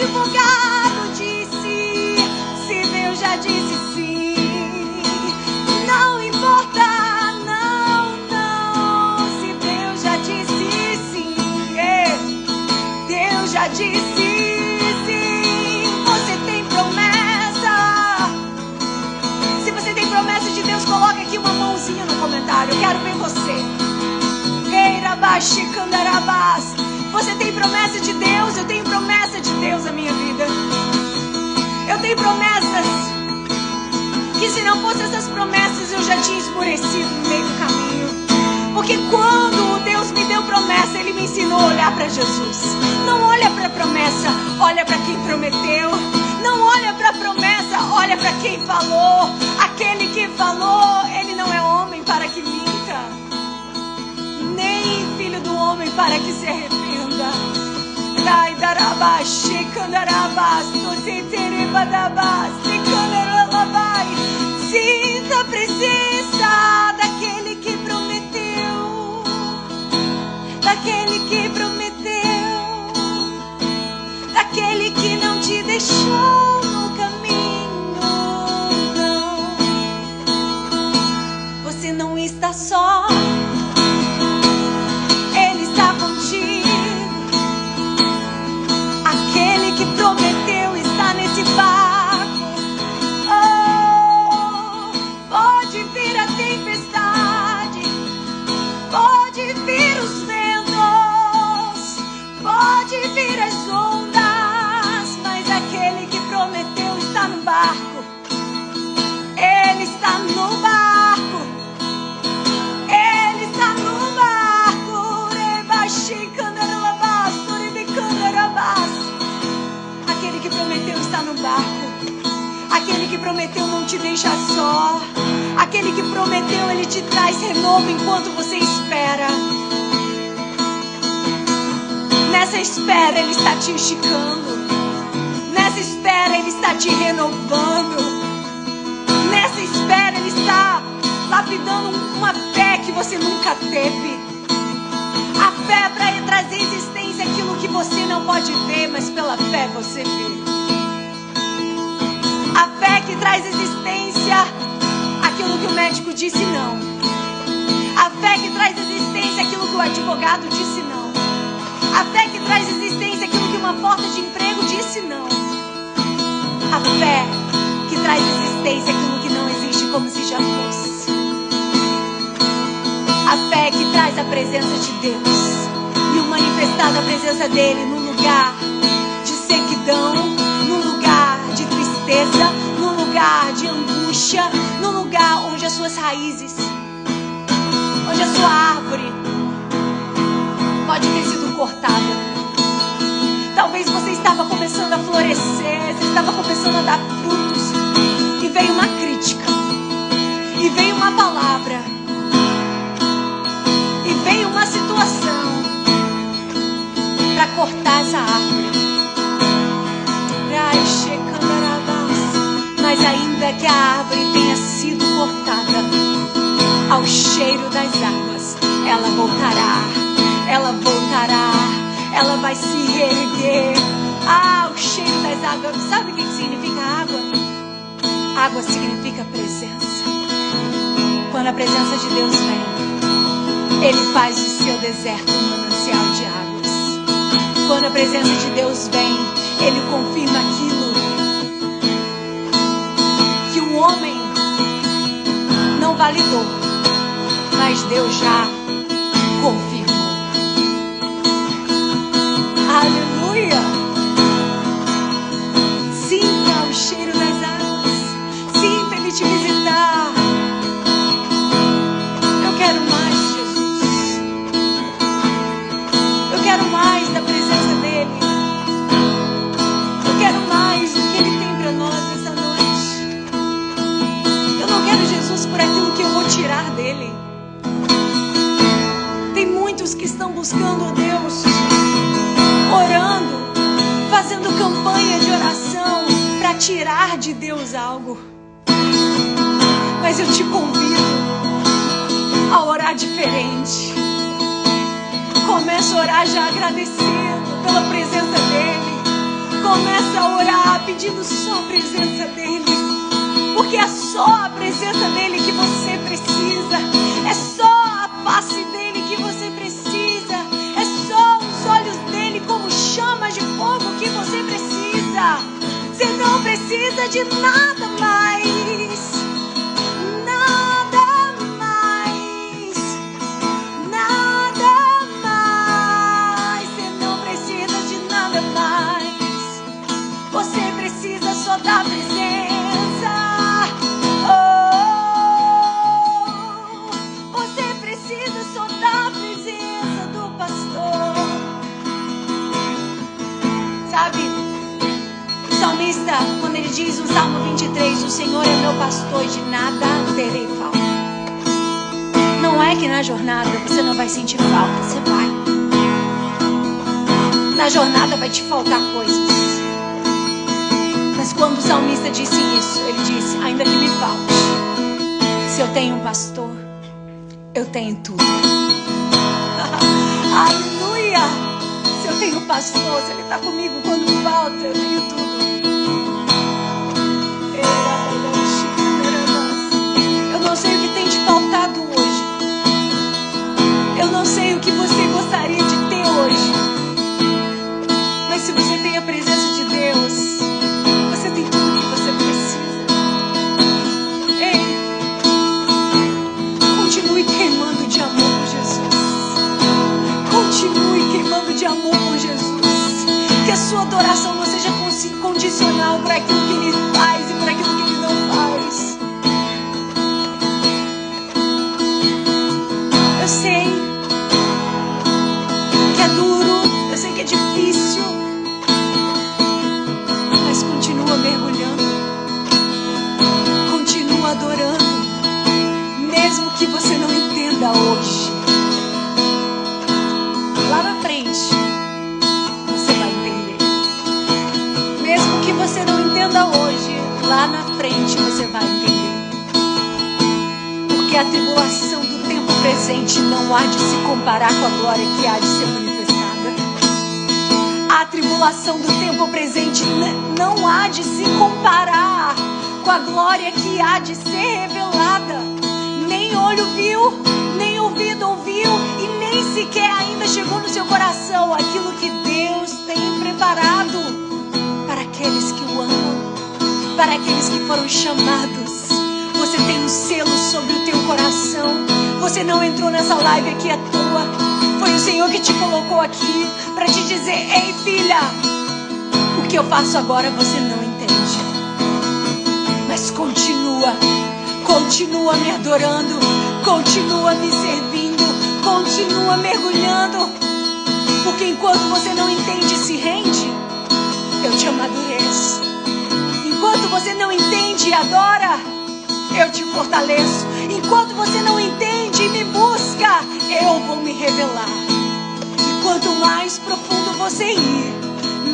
advogado disse, se Deus já disse sim. Não importa, não, não, se Deus já disse sim. Deus já disse sim. Você tem promessa. Se você tem promessa de Deus, coloque aqui uma mãozinha no comentário. Eu quero ver você. Eirabaxicandarabás. Você tem promessa de Deus? Eu tenho promessa de Deus na minha vida. Eu tenho promessas que se não fossem essas promessas eu já tinha esmorecido no meio do caminho. Porque quando Deus me deu promessa, Ele me ensinou a olhar para Jesus. Não olha para a promessa, olha para quem prometeu. Não olha para a promessa, olha para quem falou. Aquele que falou, Ele não é homem para que minta, nem filho do homem para que se arrependa. Rai darabá, shekandarabá, soteterebadabá, sekandaralabai. Sinta a presença daquele que prometeu, daquele que prometeu, daquele que não te deixou que prometeu, Ele te traz renovo enquanto você espera. Nessa espera, Ele está te esticando. Nessa espera, Ele está te renovando. Nessa espera, Ele está lapidando uma fé que você nunca teve. A fé é para trazer existência aquilo que você não pode ver, mas pela fé você vê. A fé que traz existência aquilo que o médico disse não. A fé que traz existência aquilo que o advogado disse não. A fé que traz existência aquilo que uma porta de emprego disse não. A fé que traz existência aquilo que não existe como se já fosse. A fé que traz a presença de Deus e o manifestar da presença dele num lugar de sequidão, tristeza, num lugar de angústia, num lugar onde as suas raízes, onde a sua árvore pode ter sido cortada. Talvez você estava começando a florescer, você estava começando a dar frutos e veio uma crítica, e veio uma palavra, e veio uma situação para cortar essa árvore. Mas ainda que a árvore tenha sido cortada, ao cheiro das águas, ela voltará, ela voltará, ela vai se reerguer. Ah, o cheiro das águas. Sabe o que significa água? Água significa presença. Quando a presença de Deus vem, Ele faz do seu deserto um manancial de águas. Quando a presença de Deus vem, Ele confirma aquilo homem não validou, mas Deus já tirar de Deus algo. Mas eu te convido a orar diferente. Começa a orar já agradecendo pela presença dEle. Começa a orar pedindo só a presença dEle. Porque é só a presença dEle que você precisa. É só a face dEle precisa de nada mais. Nada mais. Nada mais. Você não precisa de nada mais. Você precisa só da presença. Oh, você precisa só da presença do pastor. Sabe? Salmista, diz no Salmo 23, o Senhor é meu pastor e de nada terei falta. Não é que na jornada você não vai sentir falta, você vai. Na jornada vai te faltar coisas. Mas quando o salmista disse isso, ele disse: Ainda que me falte, se eu tenho um pastor, eu tenho tudo. Aleluia! Se eu tenho um pastor, se ele está comigo quando falta, eu tenho Que adoração não seja condicional para aquilo que Ele faz e para aquilo que Ele não faz. Eu sei que é duro, eu sei que é difícil, mas continua mergulhando, continua adorando, você lá na frente você vai entender. Porque a tribulação do tempo presente não há de se comparar com a glória que há de ser manifestada. A tribulação do tempo presente não há de se comparar com a glória que há de ser revelada. Nem olho viu, nem ouvido ouviu, e nem sequer ainda chegou no seu coração aquilo que Deus tem preparado para aqueles que foram chamados. Você tem um selo sobre o teu coração. Você não entrou nessa live aqui à toa. Foi o Senhor que te colocou aqui para te dizer: Ei, filha, o que eu faço agora você não mas continua, continua me adorando, continua me servindo, continua mergulhando. Porque enquanto você não entende se Enquanto você não entende e adora, eu te fortaleço. Enquanto você não entende e me busca, eu vou me revelar. E quanto mais profundo você ir,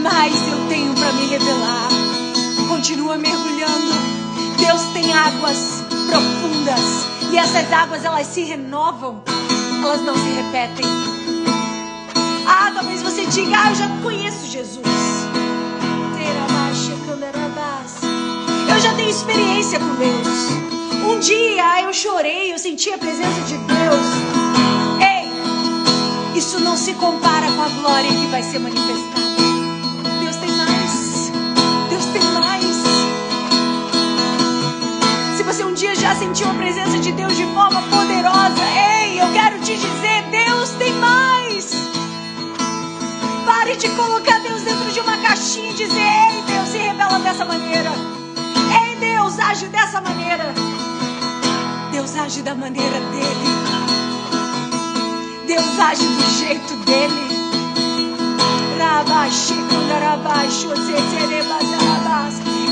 mais eu tenho para me revelar. Continua mergulhando. Deus tem águas profundas e essas águas elas se renovam, elas não se repetem. Ah, talvez você diga, ah, eu já conheço Jesus. Eu já tenho experiência com Deus. Um dia eu chorei, eu senti a presença de Deus. Ei, isso não se compara com a glória que vai ser manifestada. você um dia já sentiu a presença de Deus de forma poderosa, ei, eu quero te dizer: Deus tem mais. Pare de colocar Deus dentro de uma caixinha e dizer: Ei, Deus, se revela dessa maneira. Deus, age dessa maneira. Deus age da maneira dele. Deus age do jeito dele.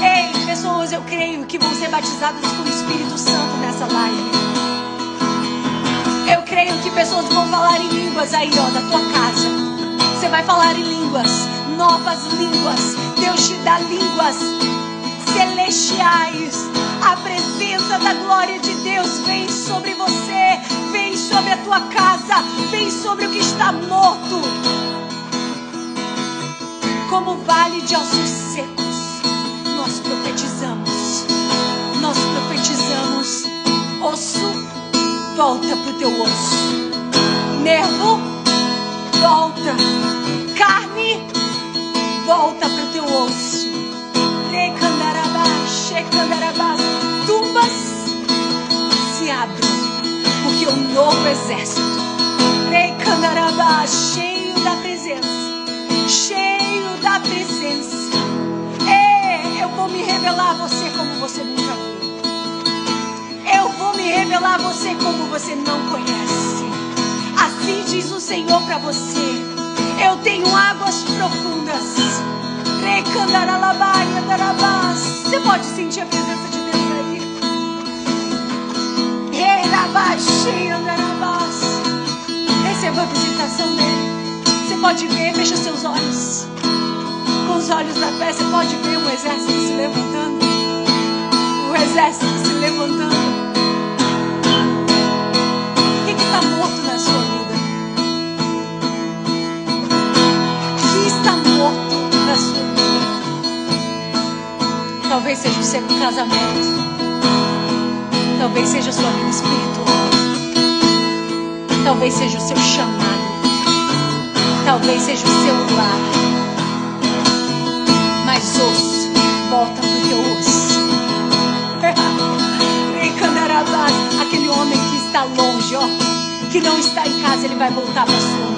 Ei, pessoas, eu creio que vão ser batizadas com o Espírito Santo nessa live. Eu creio que pessoas vão falar em línguas aí, ó, da tua casa. Você vai falar em línguas, novas línguas. Deus te dá línguas celestiais. A presença da glória de Deus vem sobre você, vem sobre a tua casa, vem sobre o que está morto. Como vale de ossos secos nós profetizamos. Nós profetizamos. Osso, volta pro teu osso. Nervo, volta. Carne, volta pro teu osso. Recandarabá, checandarabá. Tumbas se abrem. Porque o novo exército. Recandarabá, cheio da presença. Cheio da presença vou me revelar a você como você nunca viu. Eu vou me revelar a você como você não conhece. Assim diz o Senhor para você. Eu tenho águas profundas. Você pode sentir a presença de Deus aí. Receba a visitação dele. Você pode ver, fecha seus olhos com os olhos da fé, você pode ver um exército se levantando. O exército se levantando. Talvez seja o seu casamento. Talvez seja a sua vida espiritual. Talvez seja o seu chamado. Talvez seja o seu lar mais osso, volta pro teu osso. Aquele homem que está longe, ó, que não está em casa, ele vai voltar para sua.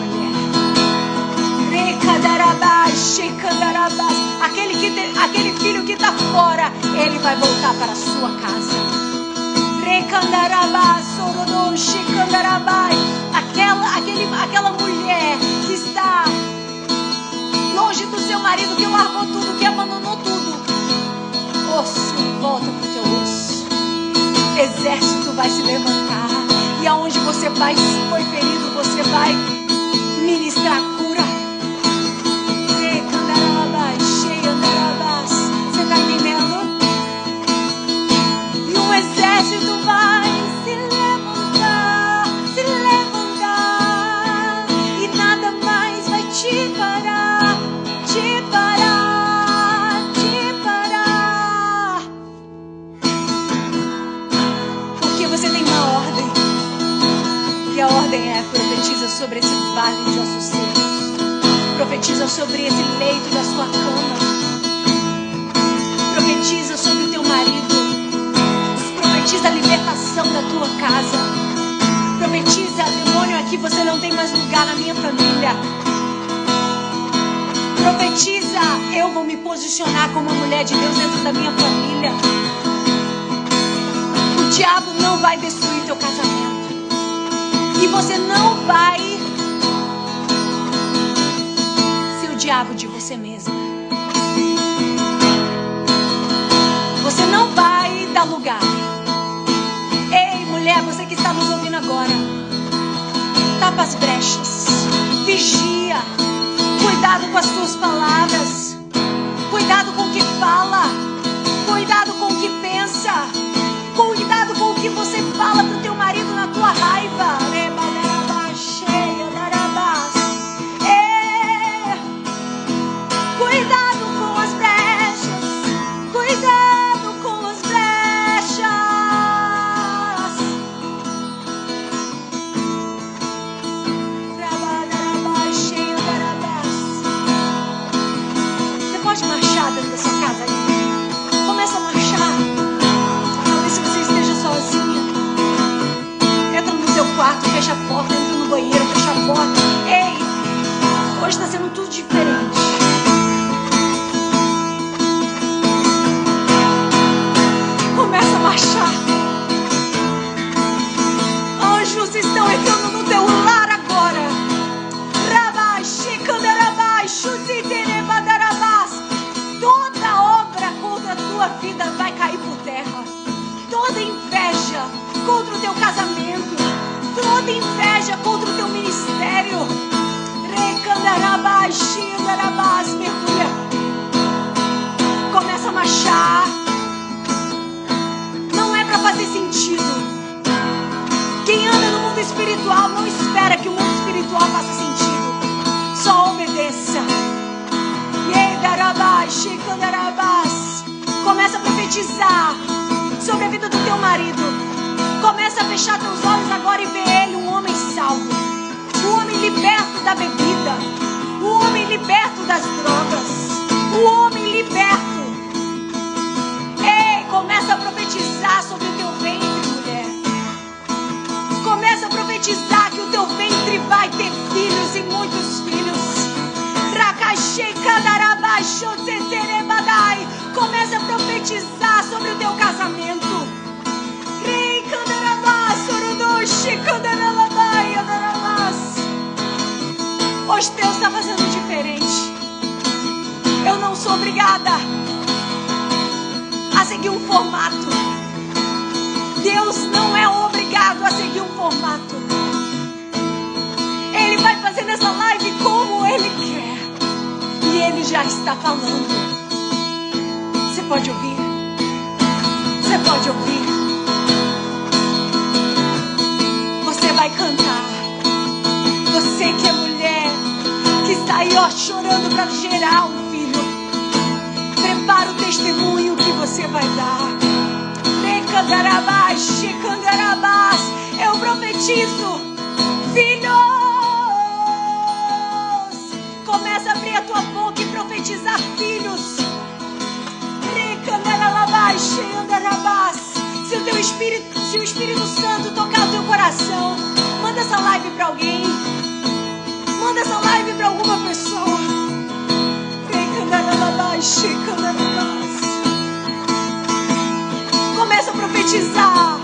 Aquele, que aquele filho que está fora, ele vai voltar para a sua casa. Aquela, aquele, aquela mulher que está longe do seu marido que largou tudo, que abandonou tudo. Osso, volta pro teu osso. Exército vai se levantar. E aonde você vai, se foi ferido, você vai sobre esse leito da sua cama. Profetiza sobre o teu marido. Profetiza a libertação da tua casa. Profetiza, demônio, aqui você não tem mais lugar na minha família. Profetiza, eu vou me posicionar como uma mulher de Deus dentro da minha família. O diabo não vai destruir teu casamento. E você não vai diabo de você mesma. Você não vai dar lugar. Ei, mulher, você que está nos ouvindo agora. Tapa as brechas. Vigia. Cuidado com as suas palavras. Cuidado com o que fala. Espiritual não espera que o mundo espiritual faça sentido. Só obedeça. Começa a profetizar sobre a vida do teu marido. Começa a fechar teus olhos agora e ver ele um homem salvo. Um homem liberto da bebida. Um homem liberto das drogas. Um homem liberto. Ei, começa a profetizar sobre o teu ventre, vai ter filhos e muitos filhos. Começa a profetizar sobre o teu casamento. Hoje Deus está fazendo diferente. Eu não sou obrigada a seguir um formato. Deus não é obrigado a seguir um formato. Fazer nessa live como Ele quer. E Ele já está falando. Você pode ouvir? Você pode ouvir? Você vai cantar. Você que é mulher, que está aí ó, chorando para gerar um filho. Prepara o testemunho que você vai dar. Recandarabás, Shekandarabás. Eu profetizo, filhos. Filhos. Se o teu espírito, se o Espírito Santo tocar o teu coração, manda essa live para alguém. Manda essa live para alguma pessoa. Começa a profetizar.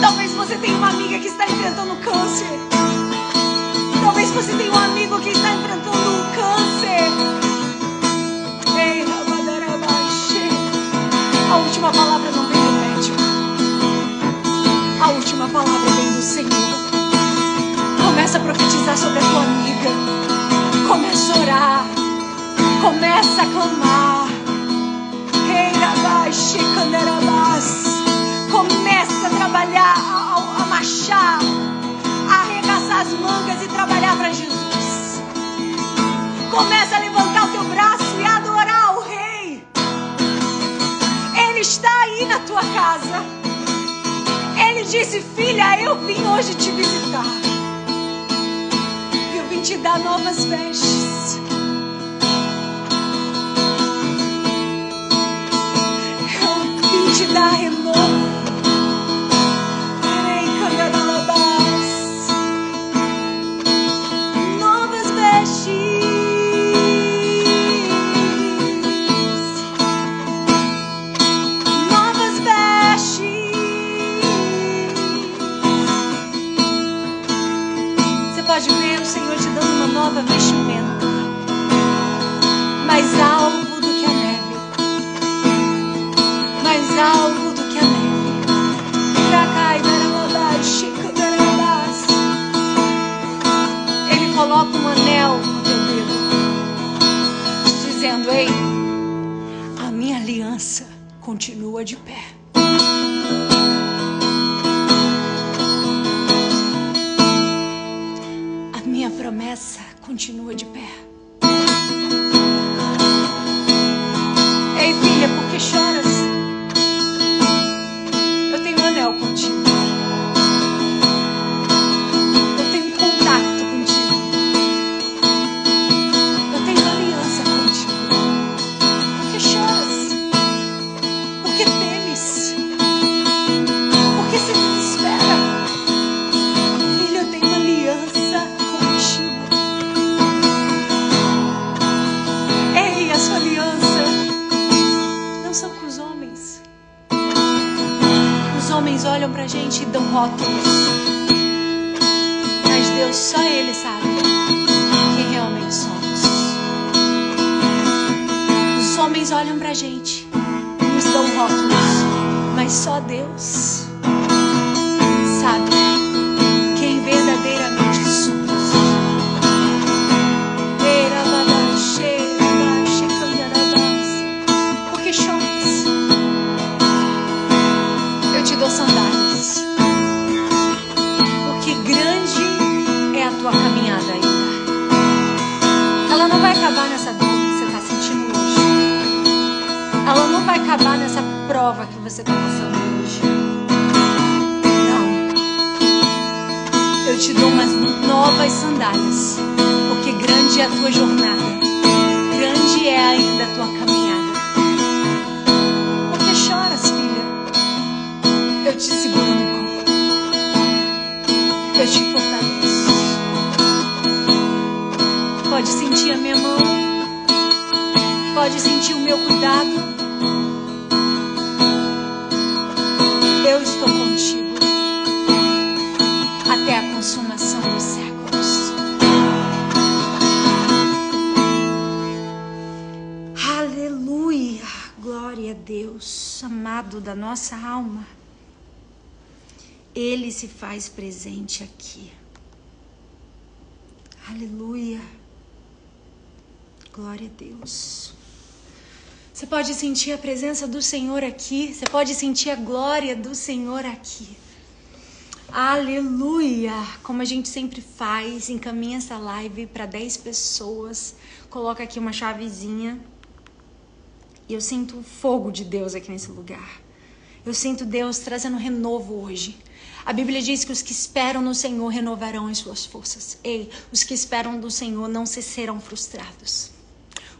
Talvez você tenha uma amiga que está enfrentando câncer. Talvez você tenha um amigo que está enfrentando um câncer. A última palavra não vem do médico. A última palavra vem do Senhor. Começa a profetizar sobre a tua amiga. Começa a orar. Começa a clamar. disse: Filha, eu vim hoje te visitar. Eu vim te dar novas vestes. Eu vim te dar renovo. Ele se faz presente aqui. Aleluia! Glória a Deus. Você pode sentir a presença do Senhor aqui, você pode sentir a glória do Senhor aqui. Aleluia! Como a gente sempre faz, encaminha essa live para 10 pessoas, coloca aqui uma chavezinha. E eu sinto o fogo de Deus aqui nesse lugar. Eu sinto Deus trazendo renovo hoje. A Bíblia diz que os que esperam no Senhor renovarão as suas forças. Ei, os que esperam do Senhor não se serão frustrados.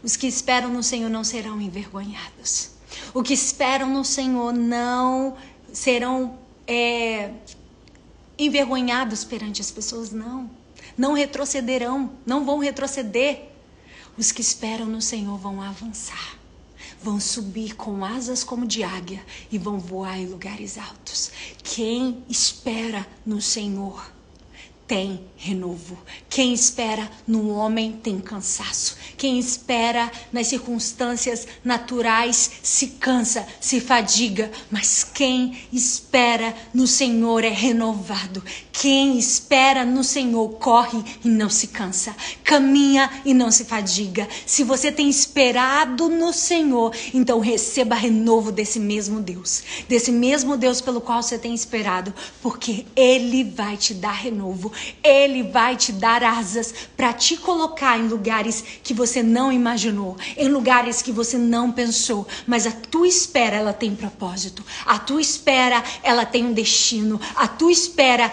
Os que esperam no Senhor não serão envergonhados. Os que esperam no Senhor não serão é, envergonhados perante as pessoas, não. Não retrocederão, não vão retroceder. Os que esperam no Senhor vão avançar vão subir com asas como de águia e vão voar em lugares altos. Quem espera no Senhor tem renovo. Quem espera no homem tem cansaço. Quem espera nas circunstâncias naturais se cansa, se fadiga, mas quem espera no Senhor é renovado. Quem espera no Senhor corre e não se cansa, caminha e não se fadiga. Se você tem esperado no Senhor, então receba renovo desse mesmo Deus, desse mesmo Deus pelo qual você tem esperado, porque Ele vai te dar renovo, Ele vai te dar asas para te colocar em lugares que você não imaginou, em lugares que você não pensou, mas a tua espera ela tem propósito, a tua espera ela tem um destino, a tua espera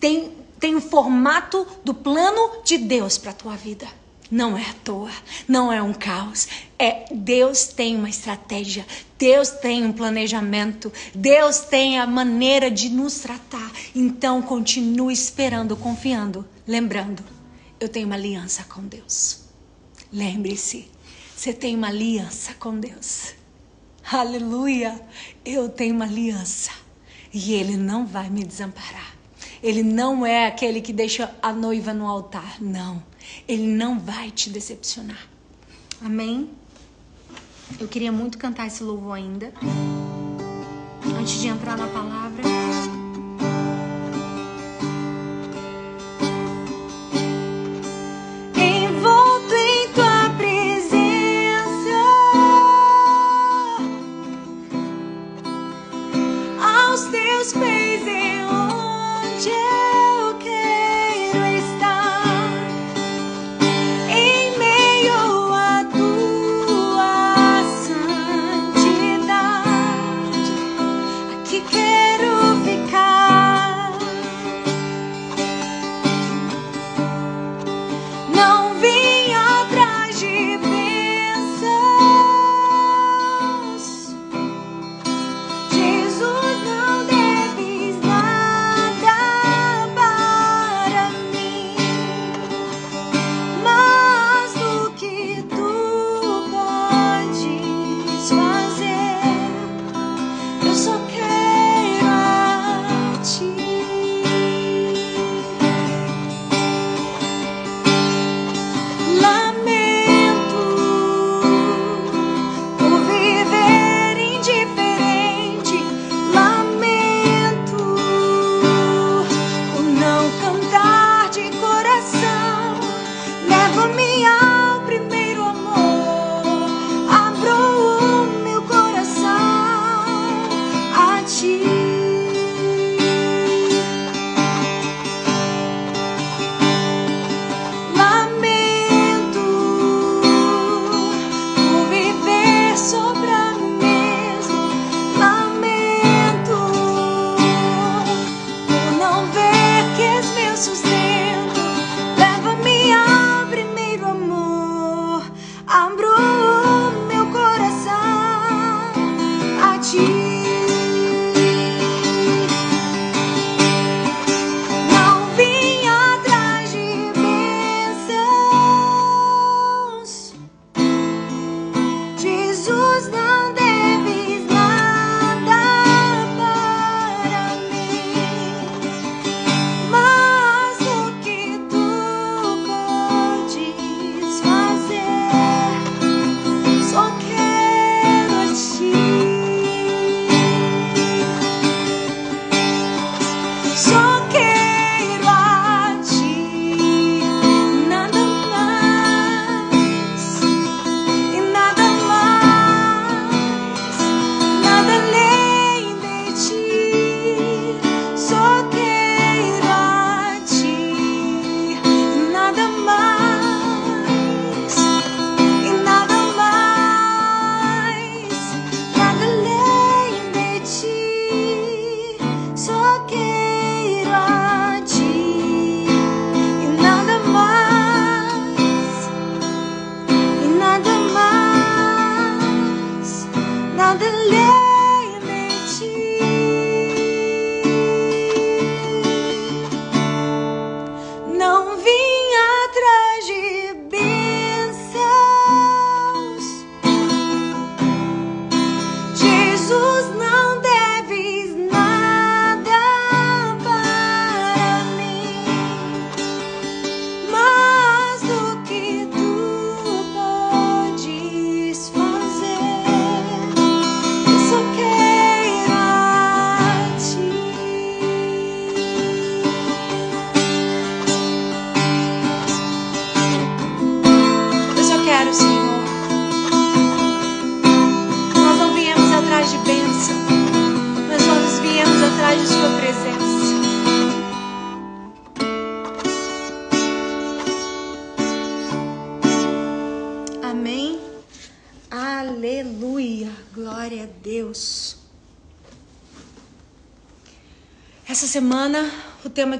tem, tem o formato do plano de Deus para tua vida. Não é à toa, não é um caos. É Deus tem uma estratégia, Deus tem um planejamento, Deus tem a maneira de nos tratar. Então continue esperando, confiando, lembrando, eu tenho uma aliança com Deus. Lembre-se, você tem uma aliança com Deus. Aleluia! Eu tenho uma aliança e Ele não vai me desamparar. Ele não é aquele que deixa a noiva no altar, não. Ele não vai te decepcionar. Amém? Eu queria muito cantar esse louvor ainda. Antes de entrar na palavra.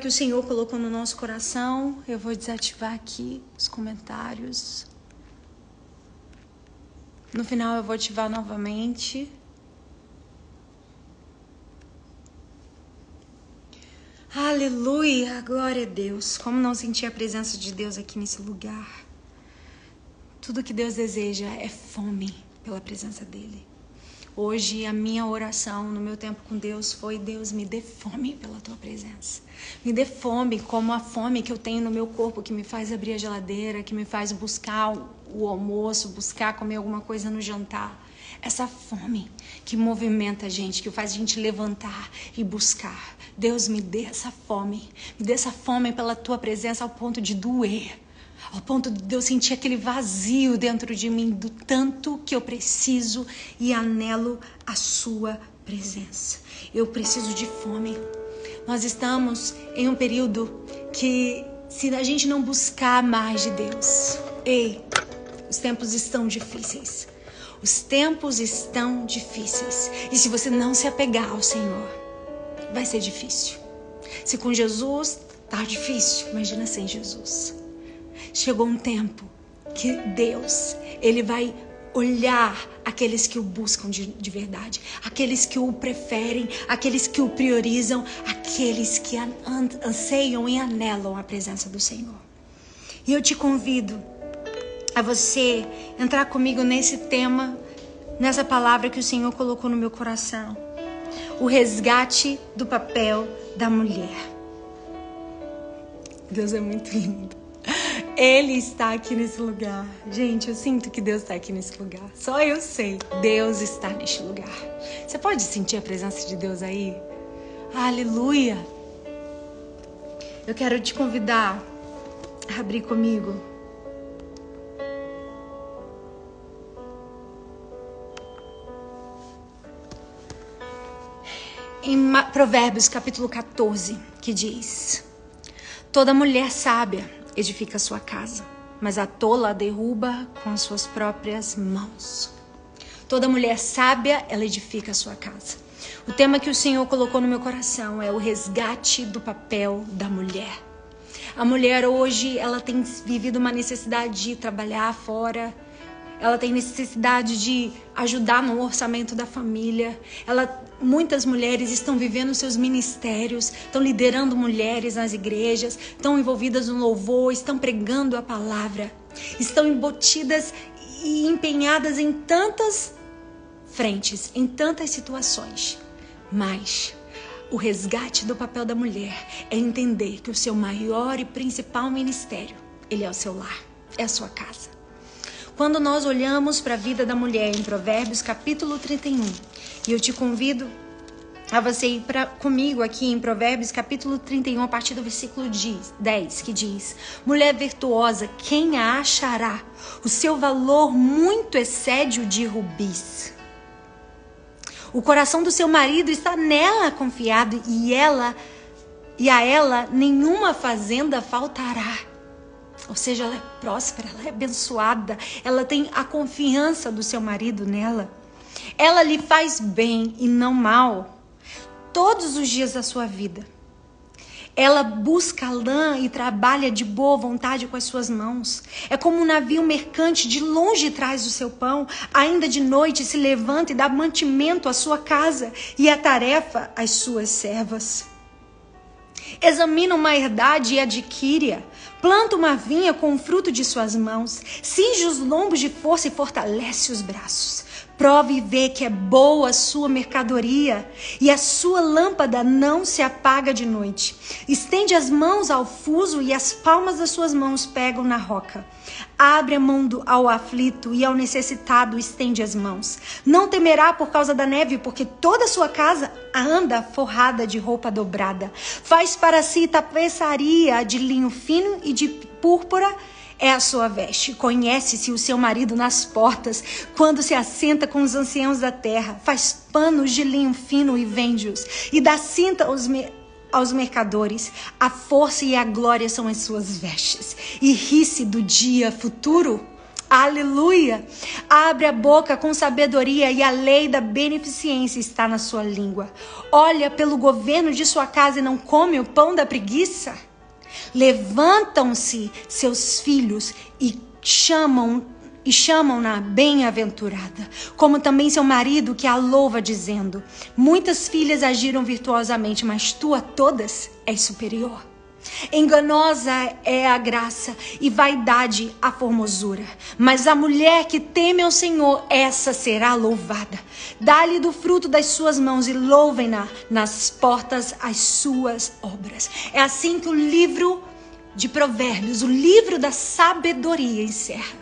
Que o Senhor colocou no nosso coração, eu vou desativar aqui os comentários. No final, eu vou ativar novamente. Aleluia, glória a Deus. Como não sentir a presença de Deus aqui nesse lugar? Tudo que Deus deseja é fome pela presença dEle. Hoje a minha oração no meu tempo com Deus foi: Deus, me dê fome pela tua presença. Me dê fome como a fome que eu tenho no meu corpo, que me faz abrir a geladeira, que me faz buscar o almoço, buscar comer alguma coisa no jantar. Essa fome que movimenta a gente, que faz a gente levantar e buscar. Deus, me dê essa fome. Me dê essa fome pela tua presença ao ponto de doer ao ponto de eu sentir aquele vazio dentro de mim do tanto que eu preciso e anelo a sua presença. Eu preciso de fome. Nós estamos em um período que se a gente não buscar mais de Deus, ei, os tempos estão difíceis. Os tempos estão difíceis. E se você não se apegar ao Senhor, vai ser difícil. Se com Jesus tá difícil, imagina sem Jesus chegou um tempo que Deus, ele vai olhar aqueles que o buscam de, de, verdade, aqueles que o preferem, aqueles que o priorizam, aqueles que an, an, anseiam e anelam a presença do Senhor. E eu te convido a você entrar comigo nesse tema, nessa palavra que o Senhor colocou no meu coração: o resgate do papel da mulher. Deus é muito lindo. Ele está aqui nesse lugar. Gente, eu sinto que Deus está aqui nesse lugar. Só eu sei. Deus está neste lugar. Você pode sentir a presença de Deus aí? Aleluia! Eu quero te convidar a abrir comigo. Em Provérbios capítulo 14, que diz: Toda mulher sábia edifica sua casa, mas a tola a derruba com as suas próprias mãos. Toda mulher sábia, ela edifica sua casa. O tema que o Senhor colocou no meu coração é o resgate do papel da mulher. A mulher hoje, ela tem vivido uma necessidade de trabalhar fora, ela tem necessidade de ajudar no orçamento da família. Ela, muitas mulheres estão vivendo seus ministérios, estão liderando mulheres nas igrejas, estão envolvidas no louvor, estão pregando a palavra, estão embotidas e empenhadas em tantas frentes, em tantas situações. Mas o resgate do papel da mulher é entender que o seu maior e principal ministério, ele é o seu lar, é a sua casa. Quando nós olhamos para a vida da mulher em Provérbios capítulo 31, e eu te convido a você ir pra, comigo aqui em Provérbios capítulo 31, a partir do versículo 10, que diz: Mulher virtuosa, quem a achará? O seu valor muito excede o de rubis. O coração do seu marido está nela confiado e ela e a ela nenhuma fazenda faltará. Ou seja, ela é próspera, ela é abençoada, ela tem a confiança do seu marido nela. Ela lhe faz bem e não mal todos os dias da sua vida. Ela busca lã e trabalha de boa vontade com as suas mãos. É como um navio mercante de longe traz o seu pão, ainda de noite se levanta e dá mantimento à sua casa e a tarefa às suas servas. Examina uma herdade e adquire-a. Planta uma vinha com o fruto de suas mãos. Cinge os lombos de força e fortalece os braços. Prove e vê que é boa a sua mercadoria e a sua lâmpada não se apaga de noite. Estende as mãos ao fuso e as palmas das suas mãos pegam na roca. Abre a mão ao aflito e ao necessitado estende as mãos. Não temerá por causa da neve, porque toda a sua casa anda forrada de roupa dobrada. Faz para si tapeçaria de linho fino e de púrpura é a sua veste. Conhece-se o seu marido nas portas, quando se assenta com os anciãos da terra. Faz panos de linho fino e vende-os, e dá cinta aos, me aos mercadores. A força e a glória são as suas vestes. E ri-se do dia futuro. Aleluia! Abre a boca com sabedoria e a lei da beneficência está na sua língua. Olha pelo governo de sua casa e não come o pão da preguiça. Levantam-se seus filhos e chamam e chamam-na bem-aventurada, como também seu marido que a louva dizendo: Muitas filhas agiram virtuosamente, mas tu a todas és superior. Enganosa é a graça e vaidade a formosura. Mas a mulher que teme ao Senhor, essa será louvada. Dá-lhe do fruto das suas mãos e louvem-na nas portas as suas obras. É assim que o livro de Provérbios, o livro da sabedoria, encerra,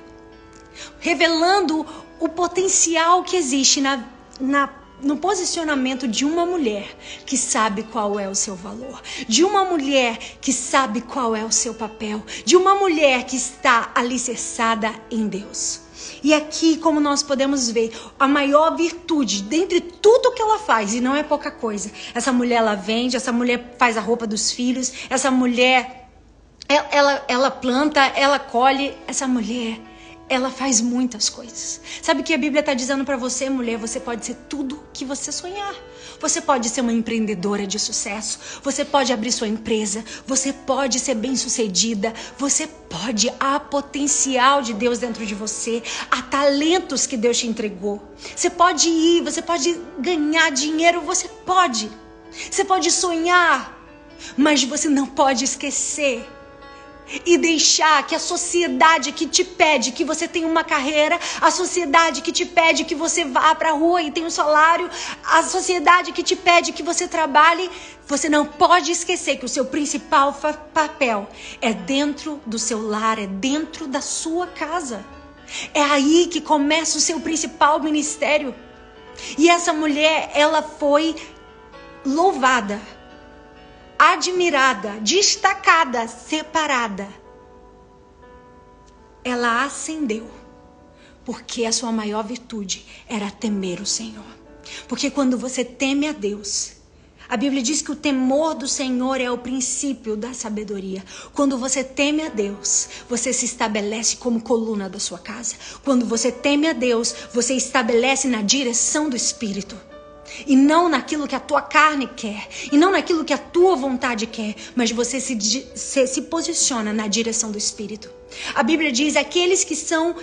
revelando o potencial que existe na, na no posicionamento de uma mulher que sabe qual é o seu valor, de uma mulher que sabe qual é o seu papel, de uma mulher que está alicerçada em Deus. E aqui, como nós podemos ver, a maior virtude dentre tudo que ela faz, e não é pouca coisa. Essa mulher ela vende, essa mulher faz a roupa dos filhos, essa mulher ela, ela, planta, ela colhe, essa mulher ela faz muitas coisas. Sabe o que a Bíblia está dizendo para você, mulher? Você pode ser tudo que você sonhar. Você pode ser uma empreendedora de sucesso. Você pode abrir sua empresa. Você pode ser bem-sucedida. Você pode. Há potencial de Deus dentro de você. Há talentos que Deus te entregou. Você pode ir. Você pode ganhar dinheiro. Você pode. Você pode sonhar. Mas você não pode esquecer e deixar que a sociedade que te pede que você tenha uma carreira, a sociedade que te pede que você vá para a rua e tenha um salário, a sociedade que te pede que você trabalhe, você não pode esquecer que o seu principal papel é dentro do seu lar, é dentro da sua casa. É aí que começa o seu principal ministério. E essa mulher, ela foi louvada admirada, destacada, separada. Ela ascendeu, porque a sua maior virtude era temer o Senhor. Porque quando você teme a Deus, a Bíblia diz que o temor do Senhor é o princípio da sabedoria. Quando você teme a Deus, você se estabelece como coluna da sua casa. Quando você teme a Deus, você estabelece na direção do Espírito e não naquilo que a tua carne quer, e não naquilo que a tua vontade quer, mas você se, se, se posiciona na direção do Espírito. A Bíblia diz: aqueles que são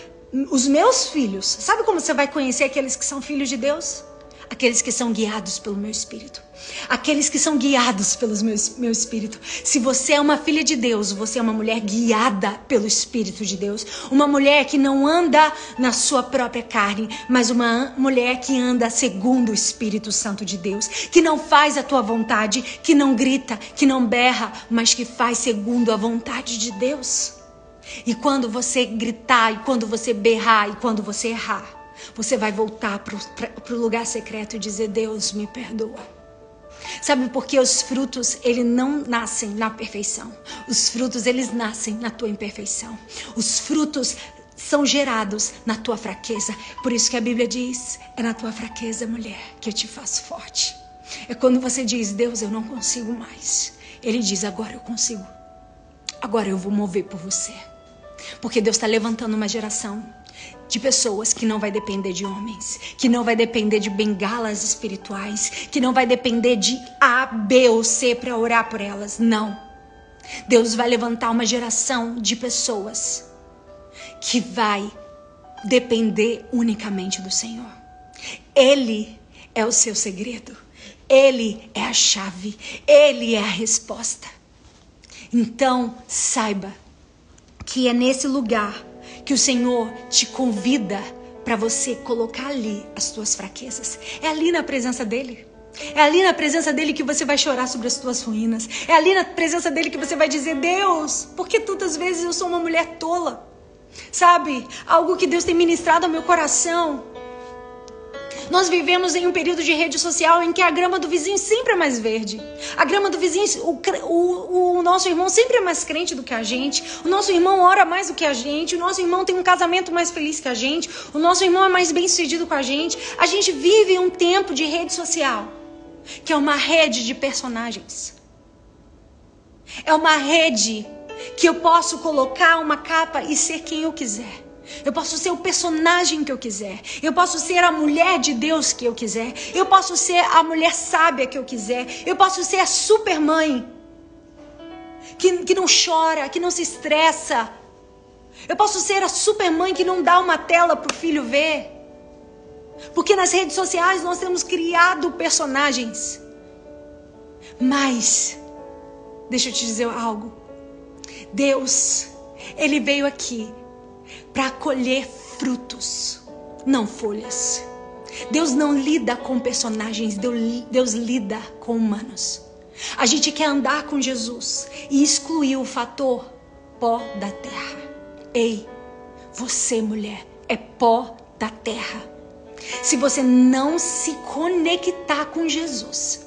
os meus filhos, sabe como você vai conhecer aqueles que são filhos de Deus? Aqueles que são guiados pelo meu espírito. Aqueles que são guiados pelo meu, espírito. Se você é uma filha de Deus, você é uma mulher guiada pelo espírito de Deus. Uma mulher que não anda na sua própria carne, mas uma mulher que anda segundo o Espírito Santo de Deus. Que não faz a tua vontade, que não grita, que não berra, mas que faz segundo a vontade de Deus. E quando você gritar, e quando você berrar, e quando você errar, você vai voltar para o lugar secreto e dizer: Deus, me perdoa. Sabe por que os frutos, eles não nascem na perfeição. Os frutos, eles nascem na tua imperfeição. Os frutos são gerados na tua fraqueza. Por isso que a Bíblia diz: é na tua fraqueza, mulher, que eu te faço forte. É quando você diz: Deus, eu não consigo mais. Ele diz: agora eu consigo. Agora eu vou mover por você. Porque Deus está levantando uma geração de pessoas que não vai depender de homens, que não vai depender de bengalas espirituais, que não vai depender de A, B ou C para orar por elas. Não. Deus vai levantar uma geração de pessoas que vai depender unicamente do Senhor. Ele é o seu segredo. Ele é a chave. Ele é a resposta. Então, saiba que é nesse lugar que o Senhor te convida para você colocar ali as tuas fraquezas. É ali na presença dele. É ali na presença dele que você vai chorar sobre as tuas ruínas. É ali na presença dele que você vai dizer: Deus, por que tantas vezes eu sou uma mulher tola? Sabe? Algo que Deus tem ministrado ao meu coração. Nós vivemos em um período de rede social em que a grama do vizinho sempre é mais verde. A grama do vizinho, o, o, o nosso irmão sempre é mais crente do que a gente. O nosso irmão ora mais do que a gente. O nosso irmão tem um casamento mais feliz que a gente. O nosso irmão é mais bem sucedido com a gente. A gente vive um tempo de rede social que é uma rede de personagens. É uma rede que eu posso colocar uma capa e ser quem eu quiser. Eu posso ser o personagem que eu quiser. Eu posso ser a mulher de Deus que eu quiser. Eu posso ser a mulher sábia que eu quiser. Eu posso ser a super mãe que, que não chora, que não se estressa. Eu posso ser a super mãe que não dá uma tela para o filho ver. Porque nas redes sociais nós temos criado personagens. Mas, deixa eu te dizer algo. Deus, Ele veio aqui para colher frutos, não folhas. Deus não lida com personagens, Deus, lida com humanos. A gente quer andar com Jesus e excluir o fator pó da terra. Ei, você, mulher, é pó da terra. Se você não se conectar com Jesus,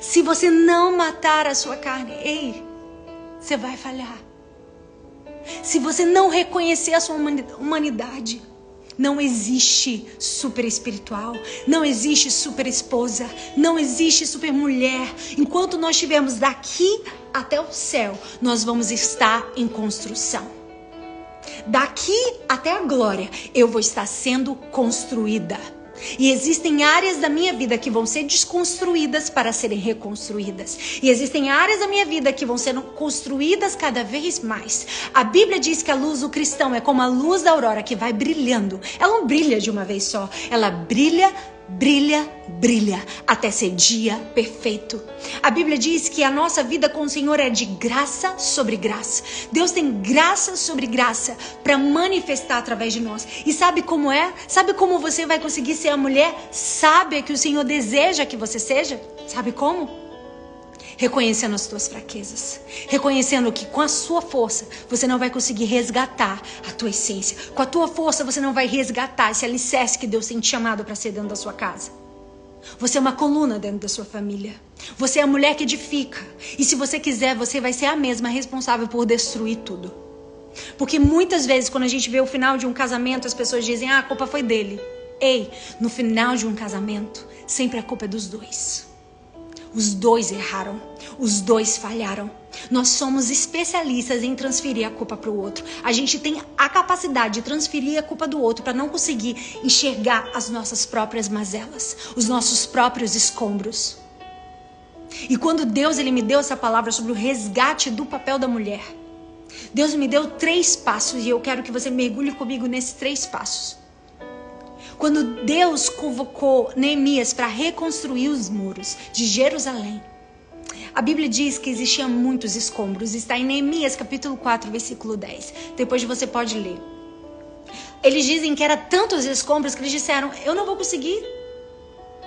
se você não matar a sua carne, ei, você vai falhar. Se você não reconhecer a sua humanidade, não existe super espiritual, não existe super esposa, não existe super mulher. Enquanto nós estivermos daqui até o céu, nós vamos estar em construção. Daqui até a glória, eu vou estar sendo construída. E existem áreas da minha vida que vão ser desconstruídas para serem reconstruídas. E existem áreas da minha vida que vão sendo construídas cada vez mais. A Bíblia diz que a luz do cristão é como a luz da aurora que vai brilhando. Ela não brilha de uma vez só, ela brilha brilha, brilha até ser dia perfeito. A Bíblia diz que a nossa vida com o Senhor é de graça sobre graça. Deus tem graça sobre graça para manifestar através de nós. E sabe como é? Sabe como você vai conseguir ser a mulher sábia que o Senhor deseja que você seja? Sabe como? Reconhecendo as tuas fraquezas, reconhecendo que com a sua força você não vai conseguir resgatar a tua essência, com a tua força você não vai resgatar esse alicerce que Deus tem te chamado para ser dentro da sua casa. Você é uma coluna dentro da sua família. Você é a mulher que edifica. E se você quiser, você vai ser a mesma responsável por destruir tudo. Porque muitas vezes, quando a gente vê o final de um casamento, as pessoas dizem: ah, a culpa foi dele. Ei, no final de um casamento, sempre a culpa é dos dois. Os dois erraram, os dois falharam. Nós somos especialistas em transferir a culpa para o outro. A gente tem a capacidade de transferir a culpa do outro para não conseguir enxergar as nossas próprias mazelas, os nossos próprios escombros. E quando Deus ele me deu essa palavra sobre o resgate do papel da mulher, Deus me deu três passos e eu quero que você mergulhe comigo nesses três passos. Quando Deus convocou Neemias para reconstruir os muros de Jerusalém, a Bíblia diz que existiam muitos escombros. Está em Neemias capítulo 4, versículo 10. Depois você pode ler. Eles dizem que era tantos escombros que eles disseram: Eu não vou conseguir.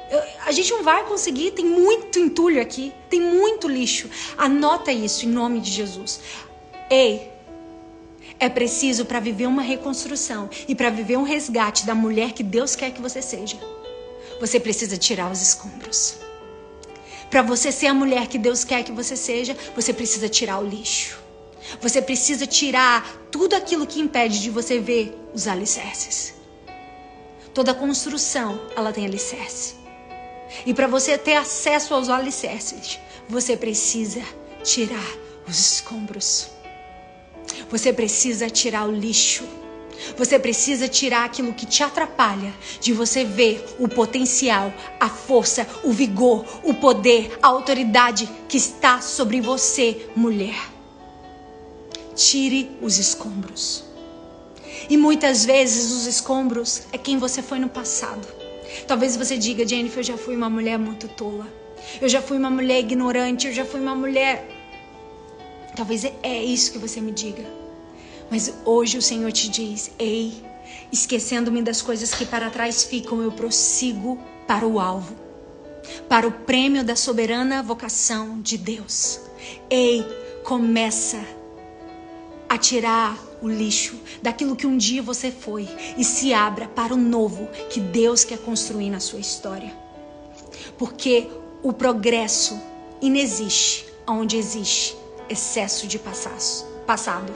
Eu, a gente não vai conseguir. Tem muito entulho aqui. Tem muito lixo. Anota isso em nome de Jesus. Ei, é preciso para viver uma reconstrução e para viver um resgate da mulher que Deus quer que você seja. Você precisa tirar os escombros. Para você ser a mulher que Deus quer que você seja, você precisa tirar o lixo. Você precisa tirar tudo aquilo que impede de você ver os alicerces. Toda construção, ela tem alicerce. E para você ter acesso aos alicerces, você precisa tirar os escombros. Você precisa tirar o lixo. Você precisa tirar aquilo que te atrapalha de você ver o potencial, a força, o vigor, o poder, a autoridade que está sobre você, mulher. Tire os escombros. E muitas vezes os escombros é quem você foi no passado. Talvez você diga, Jennifer, eu já fui uma mulher muito tola. Eu já fui uma mulher ignorante, eu já fui uma mulher Talvez é isso que você me diga. Mas hoje o Senhor te diz: Ei, esquecendo-me das coisas que para trás ficam, eu prossigo para o alvo, para o prêmio da soberana vocação de Deus. Ei, começa a tirar o lixo daquilo que um dia você foi e se abra para o novo que Deus quer construir na sua história. Porque o progresso inexiste onde existe excesso de passado.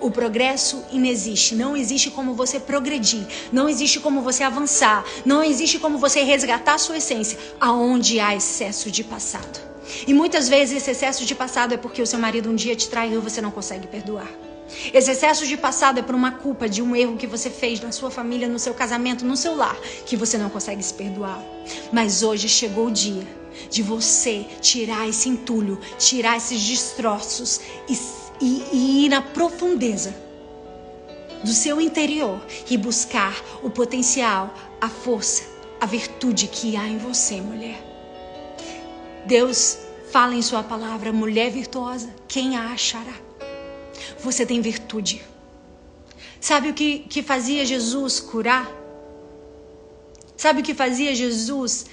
O progresso inexiste, não existe como você progredir, não existe como você avançar, não existe como você resgatar a sua essência aonde há excesso de passado. E muitas vezes esse excesso de passado é porque o seu marido um dia te traiu e você não consegue perdoar. Esse excesso de passado é por uma culpa de um erro que você fez na sua família, no seu casamento, no seu lar, que você não consegue se perdoar. Mas hoje chegou o dia de você tirar esse entulho, tirar esses destroços e, e, e ir na profundeza do seu interior e buscar o potencial, a força, a virtude que há em você, mulher. Deus fala em Sua palavra, mulher virtuosa, quem a achará? Você tem virtude. Sabe o que, que fazia Jesus curar? Sabe o que fazia Jesus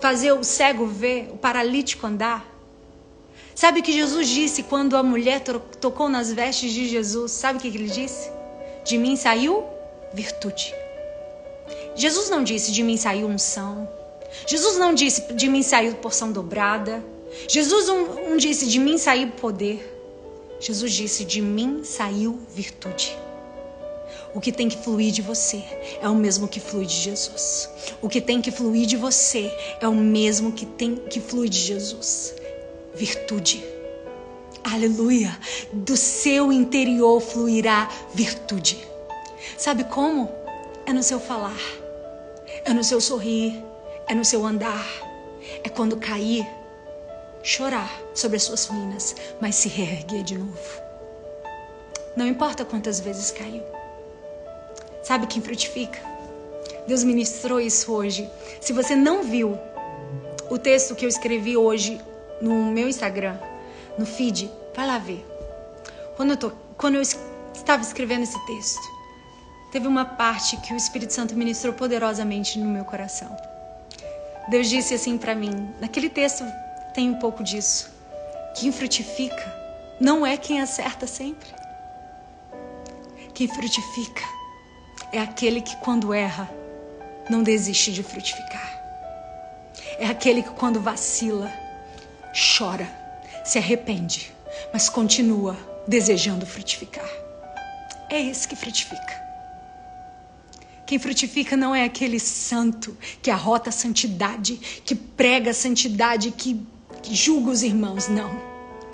fazer o cego ver, o paralítico andar? Sabe o que Jesus disse quando a mulher tocou nas vestes de Jesus? Sabe o que ele disse? De mim saiu virtude. Jesus não disse de mim saiu unção. Jesus não disse de mim saiu porção dobrada. Jesus não, não disse de mim saiu poder. Jesus disse de mim saiu virtude. O que tem que fluir de você é o mesmo que flui de Jesus. O que tem que fluir de você é o mesmo que tem que fluir de Jesus. Virtude. Aleluia! Do seu interior fluirá virtude. Sabe como? É no seu falar, é no seu sorrir, é no seu andar, é quando cair, chorar sobre as suas ruínas, mas se reerguer de novo. Não importa quantas vezes caiu. Sabe quem frutifica? Deus ministrou isso hoje. Se você não viu o texto que eu escrevi hoje no meu Instagram, no feed, vai lá ver. Quando eu, tô, quando eu estava escrevendo esse texto, teve uma parte que o Espírito Santo ministrou poderosamente no meu coração. Deus disse assim para mim, naquele texto tem um pouco disso. Quem frutifica não é quem acerta sempre. Quem frutifica é aquele que, quando erra, não desiste de frutificar. É aquele que, quando vacila, chora, se arrepende, mas continua desejando frutificar. É esse que frutifica. Quem frutifica não é aquele santo que arrota a santidade, que prega a santidade, que, que julga os irmãos. Não,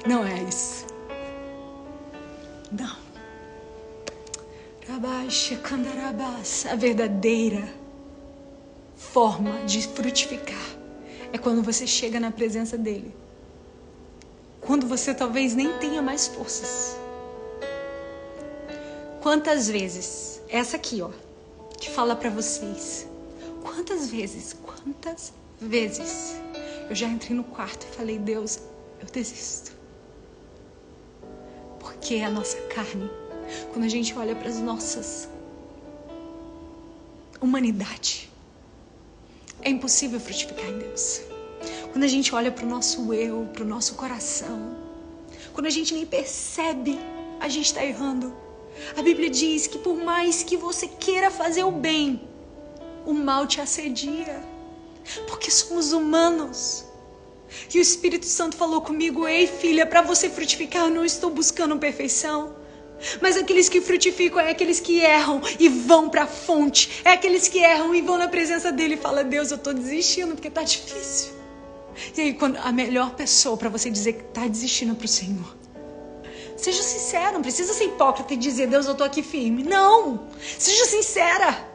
não é isso. Não. A verdadeira forma de frutificar é quando você chega na presença dele. Quando você talvez nem tenha mais forças. Quantas vezes, essa aqui, ó, que fala para vocês. Quantas vezes, quantas vezes eu já entrei no quarto e falei: Deus, eu desisto. Porque a nossa carne, quando a gente olha para as nossas humanidade, é impossível frutificar em Deus. Quando a gente olha para o nosso eu, para o nosso coração, quando a gente nem percebe, a gente está errando. A Bíblia diz que por mais que você queira fazer o bem, o mal te assedia. Porque somos humanos. E o Espírito Santo falou comigo: Ei, filha, para você frutificar, eu não estou buscando perfeição. Mas aqueles que frutificam é aqueles que erram e vão para a fonte. É aqueles que erram e vão na presença dele e falam: Deus, eu estou desistindo porque está difícil. E aí, quando a melhor pessoa para você dizer que está desistindo para o Senhor Seja sincero, não precisa ser hipócrita e dizer, Deus, eu estou aqui firme. Não! Seja sincera.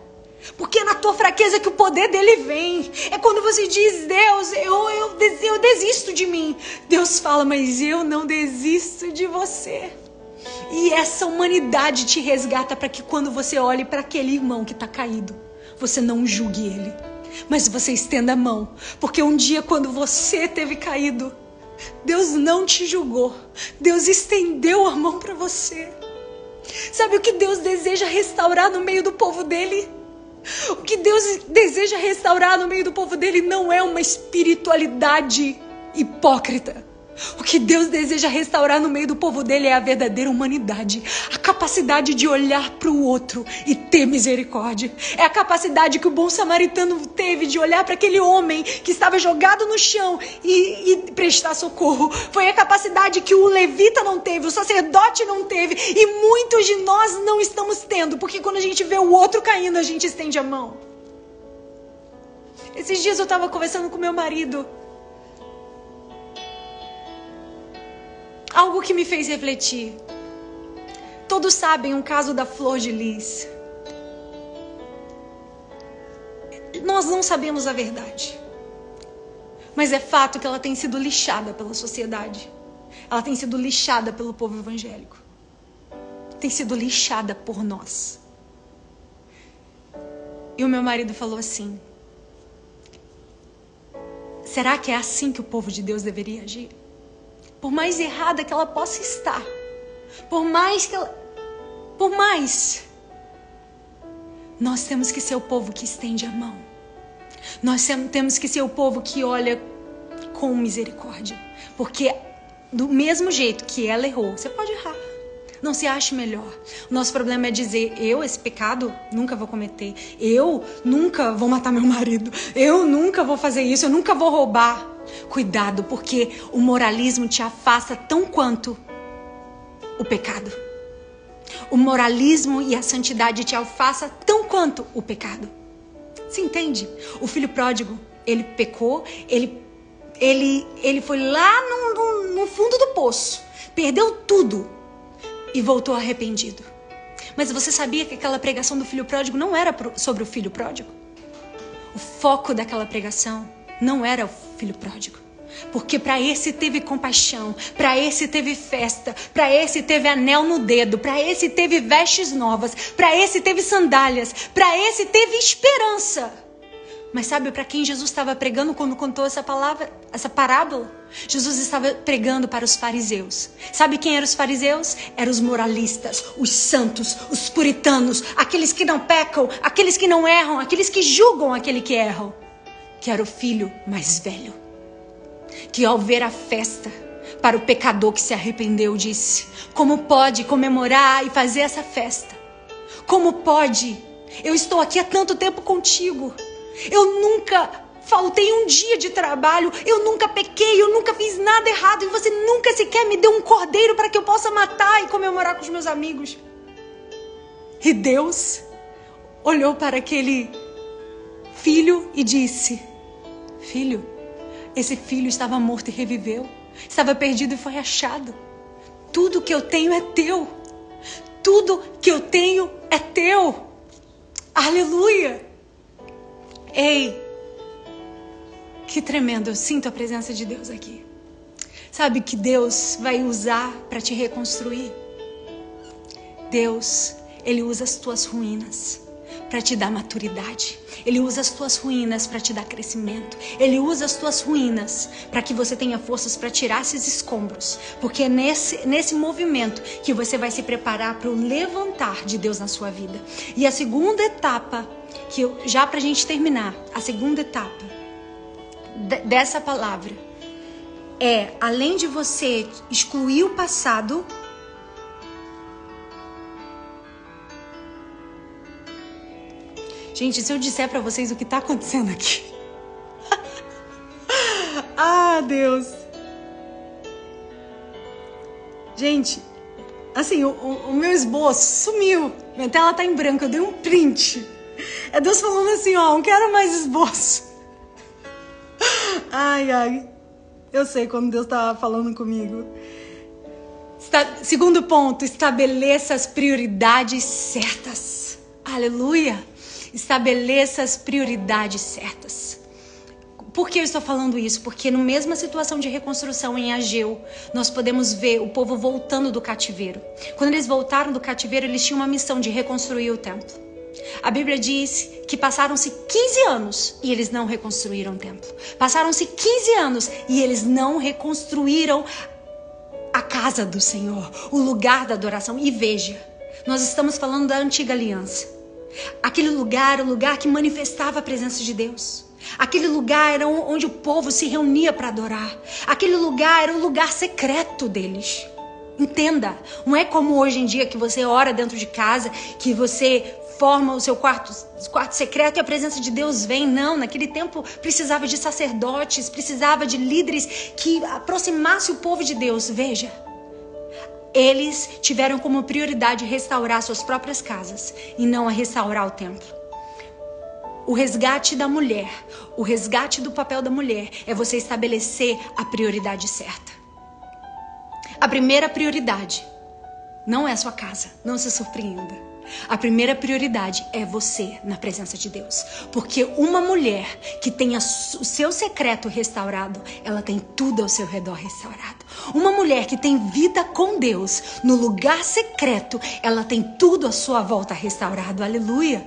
Porque é na tua fraqueza que o poder dele vem. É quando você diz, Deus, eu, eu, eu desisto de mim. Deus fala, mas eu não desisto de você. E essa humanidade te resgata para que quando você olhe para aquele irmão que está caído, você não julgue ele, mas você estenda a mão. Porque um dia, quando você teve caído, Deus não te julgou. Deus estendeu a mão para você. Sabe o que Deus deseja restaurar no meio do povo dele? O que Deus deseja restaurar no meio do povo dele não é uma espiritualidade hipócrita. O que Deus deseja restaurar no meio do povo dele é a verdadeira humanidade, a capacidade de olhar para o outro e ter misericórdia. É a capacidade que o bom samaritano teve de olhar para aquele homem que estava jogado no chão e, e, prestar socorro. Foi a capacidade que o levita não teve, o sacerdote não teve e muitos de nós não estamos tendo, porque quando a gente vê o outro caindo, a gente estende a mão. Esses dias eu estava conversando com meu marido. Algo que me fez refletir. Todos sabem o caso da flor de lis. Nós não sabemos a verdade. Mas é fato que ela tem sido lixada pela sociedade. Ela tem sido lixada pelo povo evangélico. Tem sido lixada por nós. E o meu marido falou assim: Será que é assim que o povo de Deus deveria agir? Por mais errada que ela possa estar, por mais que ela. Por mais. Nós temos que ser o povo que estende a mão. Nós temos que ser o povo que olha com misericórdia. Porque do mesmo jeito que ela errou, você pode errar. Não se ache melhor. O nosso problema é dizer: eu, esse pecado, nunca vou cometer. Eu nunca vou matar meu marido. Eu nunca vou fazer isso. Eu nunca vou roubar. Cuidado, porque o moralismo te afasta tão quanto o pecado. O moralismo e a santidade te afasta tão quanto o pecado. Se entende? O filho pródigo, ele pecou, ele, ele, ele foi lá no, no, no fundo do poço, perdeu tudo e voltou arrependido. Mas você sabia que aquela pregação do filho pródigo não era sobre o filho pródigo? O foco daquela pregação não era o filho pródigo. Porque para esse teve compaixão, para esse teve festa, para esse teve anel no dedo, para esse teve vestes novas, para esse teve sandálias, para esse teve esperança. Mas sabe para quem Jesus estava pregando quando contou essa palavra, essa parábola? Jesus estava pregando para os fariseus. Sabe quem eram os fariseus? Eram os moralistas, os santos, os puritanos, aqueles que não pecam, aqueles que não erram, aqueles que julgam aquele que erram. Que era o filho mais velho. Que ao ver a festa para o pecador que se arrependeu, disse: Como pode comemorar e fazer essa festa? Como pode? Eu estou aqui há tanto tempo contigo. Eu nunca faltei um dia de trabalho, eu nunca pequei, eu nunca fiz nada errado e você nunca sequer me deu um cordeiro para que eu possa matar e comemorar com os meus amigos. E Deus olhou para aquele filho e disse: Filho, esse filho estava morto e reviveu, estava perdido e foi achado. Tudo que eu tenho é teu. Tudo que eu tenho é teu. Aleluia! Ei, que tremendo, eu sinto a presença de Deus aqui. Sabe que Deus vai usar para te reconstruir? Deus, Ele usa as tuas ruínas para te dar maturidade. Ele usa as tuas ruínas para te dar crescimento. Ele usa as tuas ruínas para que você tenha forças para tirar esses escombros. Porque é nesse, nesse movimento que você vai se preparar para o levantar de Deus na sua vida. E a segunda etapa que eu, já para a gente terminar, a segunda etapa dessa palavra é, além de você excluir o passado, Gente, se eu disser para vocês o que tá acontecendo aqui. ah, Deus. Gente, assim, o, o, meu esboço sumiu. Minha tela tá em branco, eu dei um print. É Deus falando assim, ó, não quero mais esboço. Ai, ai. Eu sei quando Deus tá falando comigo. Está, segundo ponto, estabeleça as prioridades certas. Aleluia. Estabeleça as prioridades certas. Por que eu estou falando isso? Porque na mesma situação de reconstrução em Ageu, nós podemos ver o povo voltando do cativeiro. Quando eles voltaram do cativeiro, eles tinham uma missão de reconstruir o templo. A Bíblia diz que passaram-se 15 anos e eles não reconstruíram o templo. Passaram-se 15 anos e eles não reconstruíram a casa do Senhor, o lugar da adoração. E veja, nós estamos falando da antiga aliança. Aquele lugar o lugar que manifestava a presença de Deus. Aquele lugar era onde o povo se reunia para adorar. Aquele lugar era o lugar secreto deles. Entenda, não é como hoje em dia que você ora dentro de casa, que você forma o seu quarto, quarto secreto e a presença de Deus vem. Não, naquele tempo precisava de sacerdotes, precisava de líderes que aproximasse o povo de Deus. Veja, eles tiveram como prioridade restaurar suas próprias casas e não a restaurar o templo. O resgate da mulher, o resgate do papel da mulher é você estabelecer a prioridade certa. A primeira prioridade não é a sua casa. Não se surpreenda. A primeira prioridade é você na presença de Deus. Porque uma mulher que tenha o seu secreto restaurado, ela tem tudo ao seu redor restaurado. Uma mulher que tem vida com Deus no lugar secreto, ela tem tudo à sua volta restaurado. Aleluia.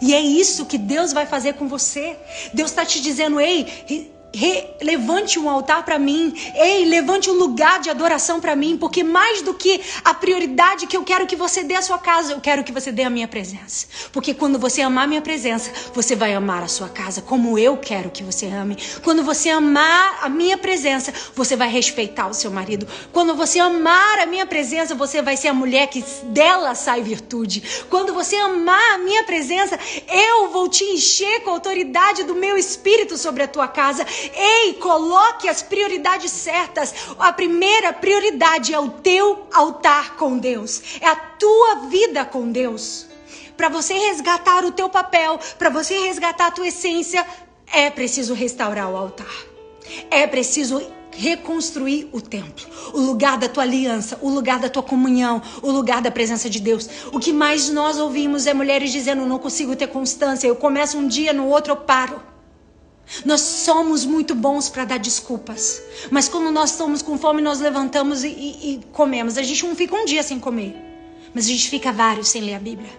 E é isso que Deus vai fazer com você. Deus está te dizendo: ei, levante um altar para mim. Ei, levante um lugar de adoração para mim, porque mais do que a prioridade que eu quero que você dê à sua casa, eu quero que você dê a minha presença. Porque quando você amar a minha presença, você vai amar a sua casa como eu quero que você ame. Quando você amar a minha presença, você vai respeitar o seu marido. Quando você amar a minha presença, você vai ser a mulher que dela sai virtude. Quando você amar a minha presença, eu vou te encher com a autoridade do meu espírito sobre a tua casa Ei, coloque as prioridades certas. A primeira prioridade é o teu altar com Deus, é a tua vida com Deus. Para você resgatar o teu papel, para você resgatar a tua essência, é preciso restaurar o altar. É preciso reconstruir o templo, o lugar da tua aliança, o lugar da tua comunhão, o lugar da presença de Deus. O que mais nós ouvimos é mulheres dizendo: não consigo ter constância, eu começo um dia, no outro eu paro. Nós somos muito bons para dar desculpas. Mas quando nós estamos com fome, nós levantamos e, e, e, comemos. A gente não fica um dia sem comer. Mas a gente fica vários sem ler a Bíblia.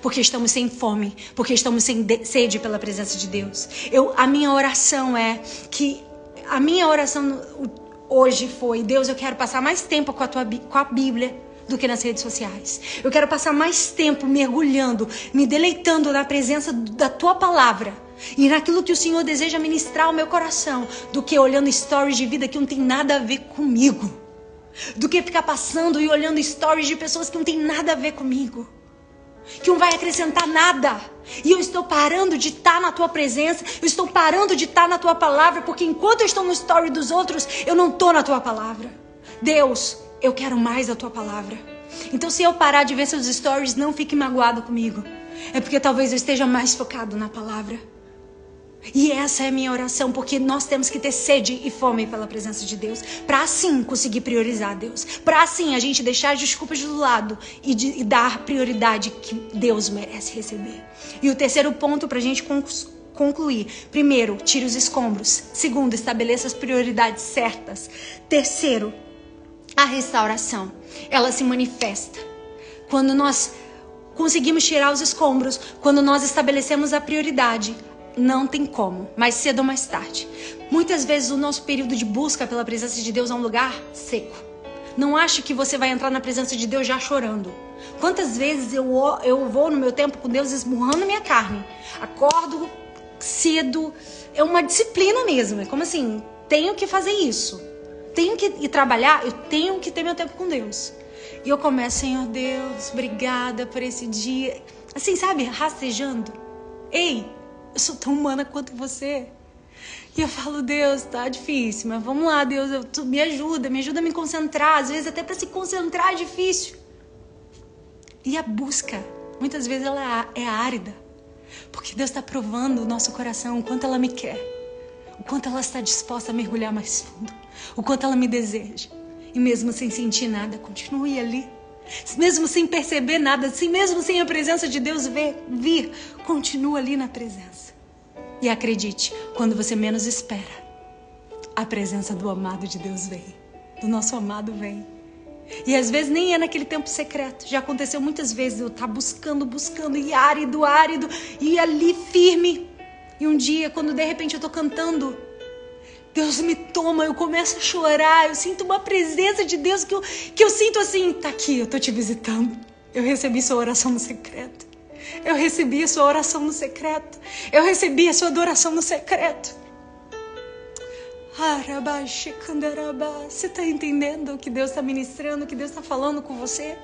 Porque estamos sem fome. Porque estamos sem sede pela presença de Deus. Eu, a minha oração é que. A minha oração hoje foi: Deus, eu quero passar mais tempo com a, tua, com a Bíblia do que nas redes sociais. Eu quero passar mais tempo mergulhando, me deleitando na presença da tua palavra e naquilo que o Senhor deseja ministrar ao meu coração, do que olhando stories de vida que não tem nada a ver comigo. Do que ficar passando e olhando stories de pessoas que não tem nada a ver comigo. Que não vai acrescentar nada. E eu estou parando de estar na tua presença, eu estou parando de estar na tua palavra, porque enquanto eu estou no story dos outros, eu não estou na tua palavra. Deus, eu quero mais a tua palavra. Então, se eu parar de ver seus stories, não fique magoado comigo. É porque talvez eu esteja mais focado na palavra. E essa é a minha oração, porque nós temos que ter sede e fome pela presença de Deus, para assim conseguir priorizar Deus, para assim a gente deixar as desculpas do lado e, de, e dar prioridade que Deus merece receber. E o terceiro ponto para a gente concluir: primeiro, tire os escombros. Segundo, estabeleça as prioridades certas. Terceiro, a restauração. Ela se manifesta quando nós conseguimos tirar os escombros, quando nós estabelecemos a prioridade não tem como, mais cedo ou mais tarde. Muitas vezes o nosso período de busca pela presença de Deus é um lugar seco. Não ache que você vai entrar na presença de Deus já chorando. Quantas vezes eu, eu vou no meu tempo com Deus esmurrando minha carne? Acordo cedo. É uma disciplina mesmo. É como assim, tenho que fazer isso. Tenho que ir trabalhar, eu tenho que ter meu tempo com Deus. E eu começo, Senhor Deus, obrigada por esse dia. Assim, sabe, rastejando. Ei, eu sou tão humana quanto você. E eu falo, Deus, tá difícil, mas vamos lá, Deus, eu, tu, me ajuda, me ajuda a me concentrar. Às vezes até para se concentrar é difícil. E a busca, muitas vezes ela é, é árida. Porque Deus está provando o nosso coração, o quanto ela me quer. O quanto ela está disposta a mergulhar mais fundo. O quanto ela me deseja. E mesmo sem sentir nada, continue ali. Mesmo sem perceber nada, assim, mesmo sem a presença de Deus ver, vir, continua ali na presença. E acredite, quando você menos espera, a presença do amado de Deus vem. Do nosso amado vem. E às vezes nem é naquele tempo secreto. Já aconteceu muitas vezes eu estar tá buscando, buscando, e árido, árido, e ali firme. E um dia, quando de repente eu estou cantando Deus me toma, eu começo a chorar, eu sinto uma presença de Deus que eu, que eu sinto assim, tá aqui, eu tô te visitando. Eu recebi sua oração no secreto. Eu recebi a sua oração no secreto. Eu recebi a sua adoração no secreto. Você está entendendo o que Deus está ministrando, o que Deus está falando com você?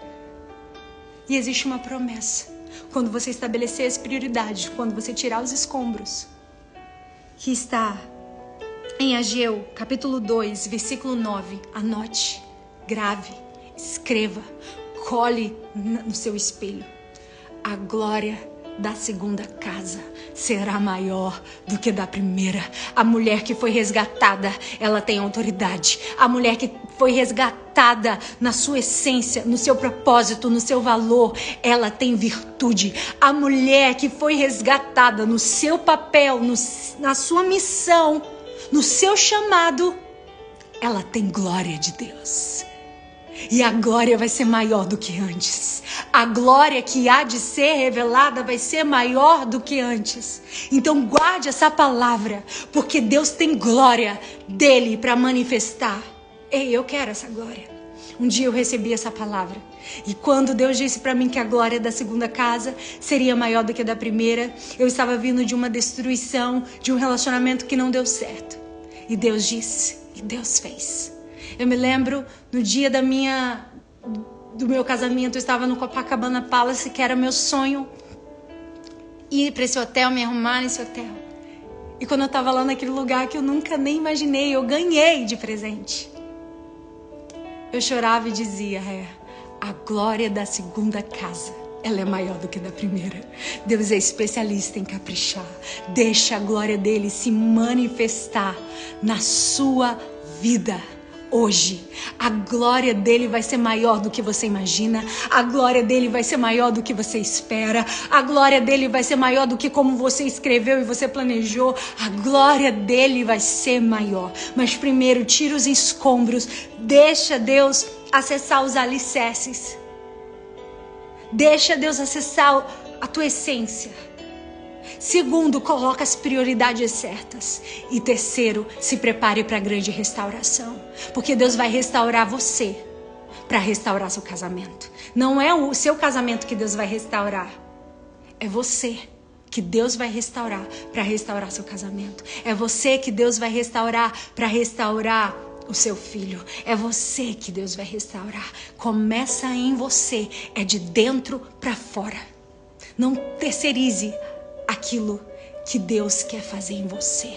E existe uma promessa. Quando você estabelecer as prioridades, quando você tirar os escombros, que está em Ageu, capítulo 2, versículo 9, anote, grave, escreva, cole no seu espelho. A glória da segunda casa será maior do que da primeira. A mulher que foi resgatada, ela tem autoridade. A mulher que foi resgatada na sua essência, no seu propósito, no seu valor, ela tem virtude. A mulher que foi resgatada no seu papel, no, na sua missão, no seu chamado, ela tem glória de Deus. E a glória vai ser maior do que antes. A glória que há de ser revelada vai ser maior do que antes. Então guarde essa palavra, porque Deus tem glória dele para manifestar. Ei, eu quero essa glória. Um dia eu recebi essa palavra. E quando Deus disse para mim que a glória da segunda casa seria maior do que a da primeira, eu estava vindo de uma destruição, de um relacionamento que não deu certo. E Deus disse, e Deus fez. Eu me lembro no dia da minha do meu casamento, eu estava no Copacabana Palace, que era meu sonho ir para esse hotel, me arrumar nesse hotel. E quando eu estava lá naquele lugar que eu nunca nem imaginei, eu ganhei de presente. Eu chorava e dizia, é, a glória da segunda casa ela é maior do que da primeira. Deus é especialista em caprichar. Deixa a glória dele se manifestar na sua vida hoje. A glória dele vai ser maior do que você imagina. A glória dele vai ser maior do que você espera. A glória dele vai ser maior do que como você escreveu e você planejou. A glória dele vai ser maior. Mas primeiro, tira os escombros. Deixa Deus acessar os alicerces. Deixa Deus acessar a tua essência. Segundo, coloca as prioridades certas. E terceiro, se prepare para a grande restauração. Porque Deus vai restaurar você para restaurar seu casamento. Não é o seu casamento que Deus vai restaurar. É você que Deus vai restaurar para restaurar seu casamento. É você que Deus vai restaurar para restaurar o seu filho. É você que Deus vai restaurar. Começa em você, é de dentro para fora. Não terceirize aquilo que Deus quer fazer em você.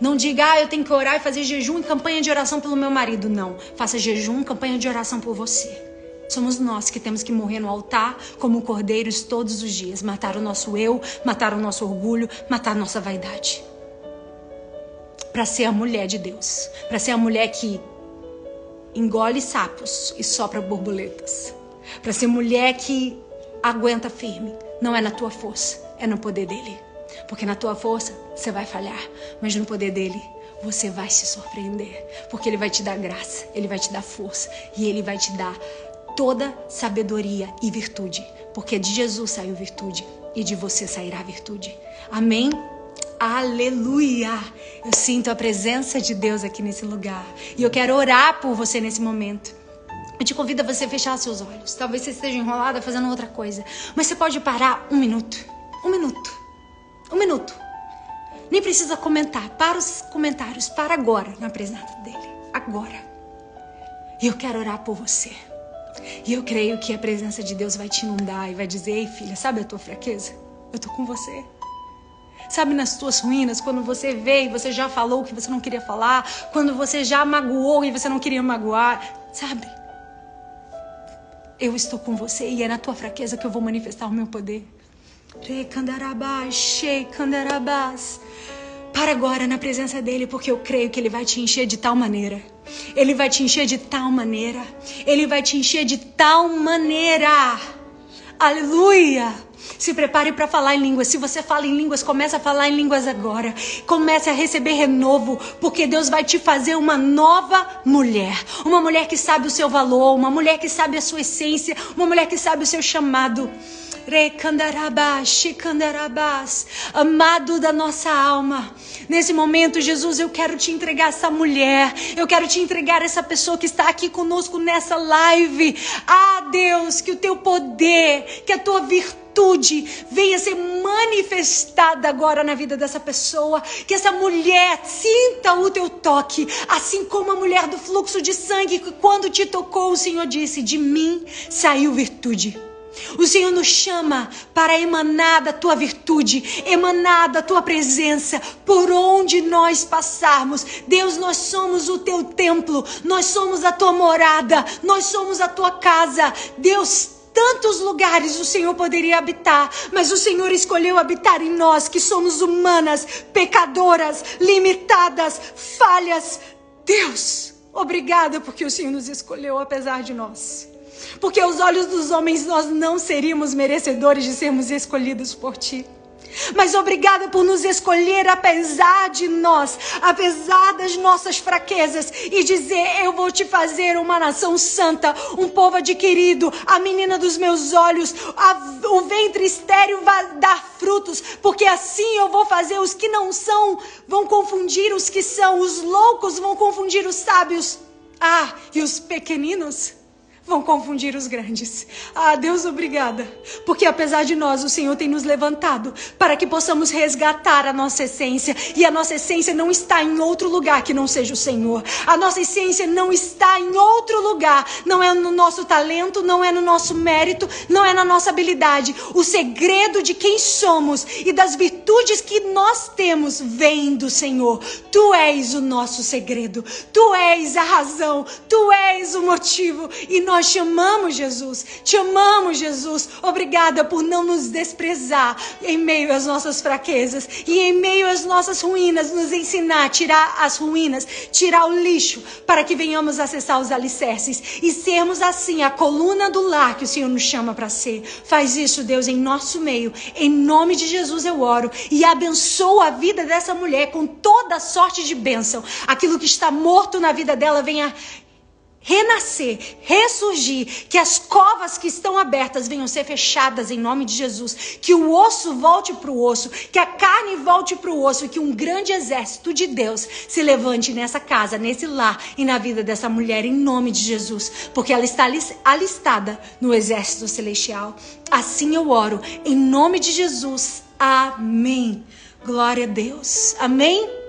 Não diga, ah, eu tenho que orar e fazer jejum e campanha de oração pelo meu marido. Não. Faça jejum campanha de oração por você. Somos nós que temos que morrer no altar como cordeiros todos os dias. Matar o nosso eu, matar o nosso orgulho, matar a nossa vaidade. Para ser a mulher de Deus. Para ser a mulher que engole sapos e sopra borboletas. Para ser mulher que aguenta firme. Não é na tua força é no poder dele. Porque na tua força você vai falhar, mas no poder dele você vai se surpreender, porque ele vai te dar graça, ele vai te dar força e ele vai te dar toda sabedoria e virtude, porque de Jesus saiu virtude e de você sairá virtude. Amém. Aleluia! Eu sinto a presença de Deus aqui nesse lugar e eu quero orar por você nesse momento. Eu te convido a você fechar seus olhos. Talvez você esteja enrolada fazendo outra coisa, mas você pode parar um minuto. Um minuto. Um minuto. Nem precisa comentar. Para os comentários. Para agora na presença dele. Agora. E eu quero orar por você. E eu creio que a presença de Deus vai te inundar e vai dizer: Ei, filha, sabe a tua fraqueza? Eu tô com você. Sabe nas tuas ruínas, quando você vê e você já falou o que você não queria falar, quando você já magoou e você não queria magoar, sabe? Eu estou com você e é na tua fraqueza que eu vou manifestar o meu poder. Para agora na presença dele, porque eu creio que ele vai te encher de tal maneira. Ele vai te encher de tal maneira. Ele vai te encher de tal maneira. Aleluia! Se prepare para falar em línguas. Se você fala em línguas, comece a falar em línguas agora. Comece a receber renovo, porque Deus vai te fazer uma nova mulher. Uma mulher que sabe o seu valor, uma mulher que sabe a sua essência, uma mulher que sabe o seu chamado. Amado da nossa alma, nesse momento, Jesus, eu quero te entregar essa mulher, eu quero te entregar essa pessoa que está aqui conosco nessa live. Ah, Deus, que o teu poder, que a tua virtude venha ser manifestada agora na vida dessa pessoa, que essa mulher sinta o teu toque, assim como a mulher do fluxo de sangue que quando te tocou, o Senhor disse: "De mim saiu virtude". O Senhor nos chama para emanar da tua virtude, emanar da tua presença, por onde nós passarmos. Deus, nós somos o teu templo, nós somos a tua morada, nós somos a tua casa. Deus, tantos lugares o Senhor poderia habitar, mas o Senhor escolheu habitar em nós, que somos humanas, pecadoras, limitadas, falhas. Deus, obrigada porque o Senhor nos escolheu apesar de nós. Porque aos olhos dos homens nós não seríamos merecedores de sermos escolhidos por Ti. Mas obrigada por nos escolher apesar de nós, apesar das nossas fraquezas e dizer: Eu vou te fazer uma nação santa, um povo adquirido, a menina dos meus olhos, a, o ventre estéreo vai dar frutos, porque assim eu vou fazer os que não são, vão confundir os que são, os loucos vão confundir os sábios. Ah, e os pequeninos? Vão confundir os grandes. Ah, Deus, obrigada. Porque apesar de nós, o Senhor tem nos levantado para que possamos resgatar a nossa essência. E a nossa essência não está em outro lugar que não seja o Senhor. A nossa essência não está em outro lugar. Não é no nosso talento, não é no nosso mérito, não é na nossa habilidade. O segredo de quem somos e das virtudes que nós temos vem do Senhor. Tu és o nosso segredo. Tu és a razão. Tu és o motivo. E nós te amamos, Jesus. Te amamos, Jesus. Obrigada por não nos desprezar em meio às nossas fraquezas e em meio às nossas ruínas, nos ensinar a tirar as ruínas, tirar o lixo, para que venhamos acessar os alicerces e sermos assim a coluna do lar que o Senhor nos chama para ser. Faz isso, Deus, em nosso meio. Em nome de Jesus eu oro e abençoa a vida dessa mulher com toda sorte de bênção. Aquilo que está morto na vida dela venha renascer, ressurgir, que as covas que estão abertas venham ser fechadas em nome de Jesus, que o osso volte para o osso, que a carne volte para o osso, que um grande exército de Deus se levante nessa casa, nesse lar e na vida dessa mulher em nome de Jesus, porque ela está alistada no exército celestial. Assim eu oro em nome de Jesus. Amém. Glória a Deus. Amém.